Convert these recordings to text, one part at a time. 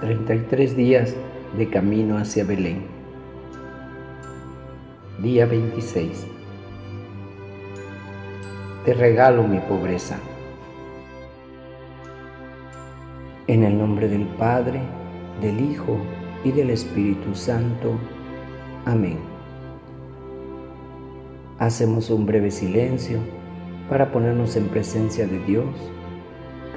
33 días de camino hacia Belén. Día 26. Te regalo mi pobreza. En el nombre del Padre, del Hijo y del Espíritu Santo. Amén. Hacemos un breve silencio para ponernos en presencia de Dios,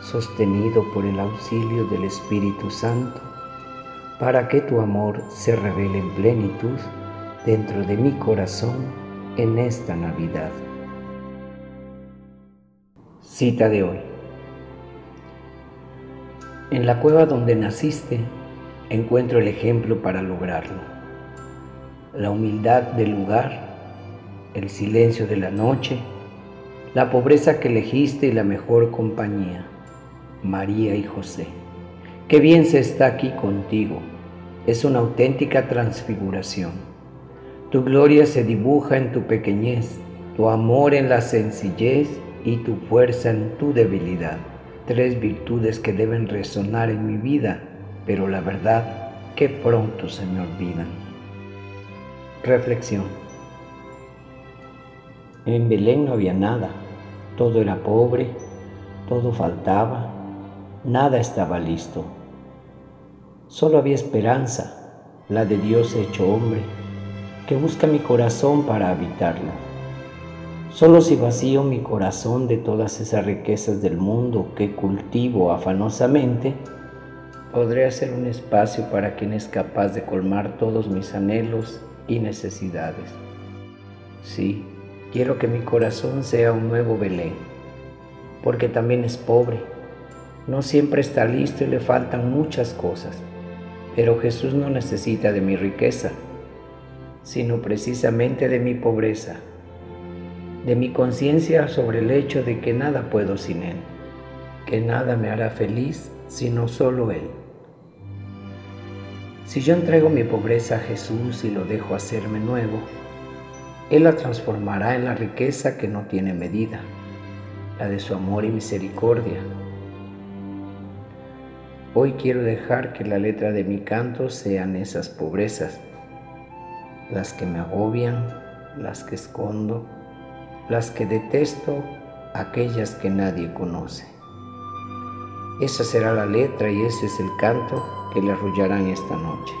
sostenido por el auxilio del Espíritu Santo, para que tu amor se revele en plenitud dentro de mi corazón en esta Navidad. Cita de hoy. En la cueva donde naciste, encuentro el ejemplo para lograrlo. La humildad del lugar, el silencio de la noche, la pobreza que elegiste y la mejor compañía, María y José. Qué bien se está aquí contigo. Es una auténtica transfiguración. Tu gloria se dibuja en tu pequeñez, tu amor en la sencillez y tu fuerza en tu debilidad. Tres virtudes que deben resonar en mi vida pero la verdad que pronto se me olvidan. Reflexión. En Belén no había nada, todo era pobre, todo faltaba, nada estaba listo. Solo había esperanza, la de Dios hecho hombre, que busca mi corazón para habitarlo. Solo si vacío mi corazón de todas esas riquezas del mundo que cultivo afanosamente, podré hacer un espacio para quien es capaz de colmar todos mis anhelos y necesidades. Sí, quiero que mi corazón sea un nuevo Belén, porque también es pobre. No siempre está listo y le faltan muchas cosas, pero Jesús no necesita de mi riqueza, sino precisamente de mi pobreza, de mi conciencia sobre el hecho de que nada puedo sin Él, que nada me hará feliz sino solo Él. Si yo entrego mi pobreza a Jesús y lo dejo hacerme nuevo, Él la transformará en la riqueza que no tiene medida, la de su amor y misericordia. Hoy quiero dejar que la letra de mi canto sean esas pobrezas, las que me agobian, las que escondo, las que detesto, aquellas que nadie conoce. Esa será la letra y ese es el canto que le arrullarán esta noche.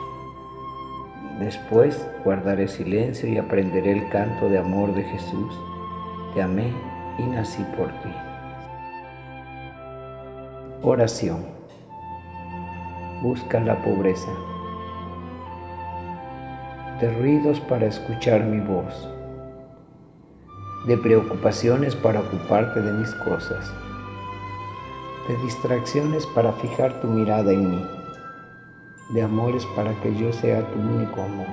Después guardaré silencio y aprenderé el canto de amor de Jesús. Te amé y nací por ti. Oración. Busca la pobreza. De ruidos para escuchar mi voz. De preocupaciones para ocuparte de mis cosas. De distracciones para fijar tu mirada en mí, de amores para que yo sea tu único amor,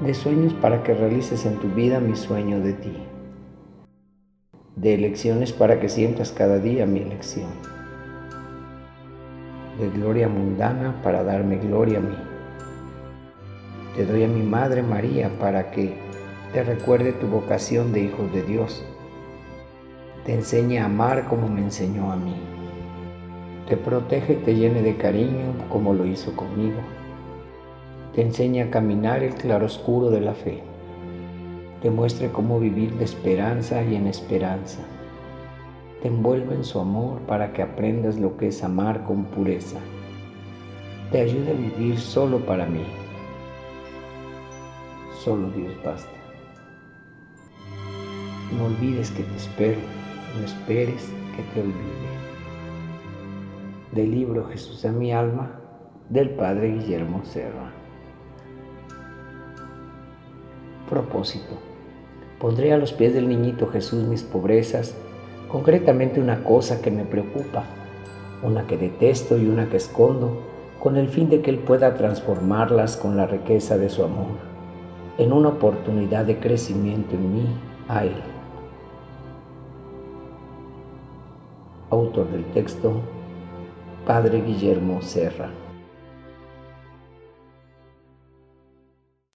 de sueños para que realices en tu vida mi sueño de ti, de elecciones para que sientas cada día mi elección, de gloria mundana para darme gloria a mí. Te doy a mi Madre María para que te recuerde tu vocación de hijo de Dios, te enseñe a amar como me enseñó a mí te protege y te llene de cariño como lo hizo conmigo. Te enseña a caminar el claroscuro de la fe. Te muestre cómo vivir de esperanza y en esperanza. Te envuelve en su amor para que aprendas lo que es amar con pureza. te ayude a vivir solo para mí. Solo Dios basta. No olvides que te espero, no esperes que te olvide. Del libro Jesús a mi alma, del Padre Guillermo Serra. Propósito. Pondré a los pies del niñito Jesús mis pobrezas, concretamente una cosa que me preocupa, una que detesto y una que escondo, con el fin de que Él pueda transformarlas con la riqueza de su amor, en una oportunidad de crecimiento en mí a Él. Autor del texto, Padre Guillermo Serra.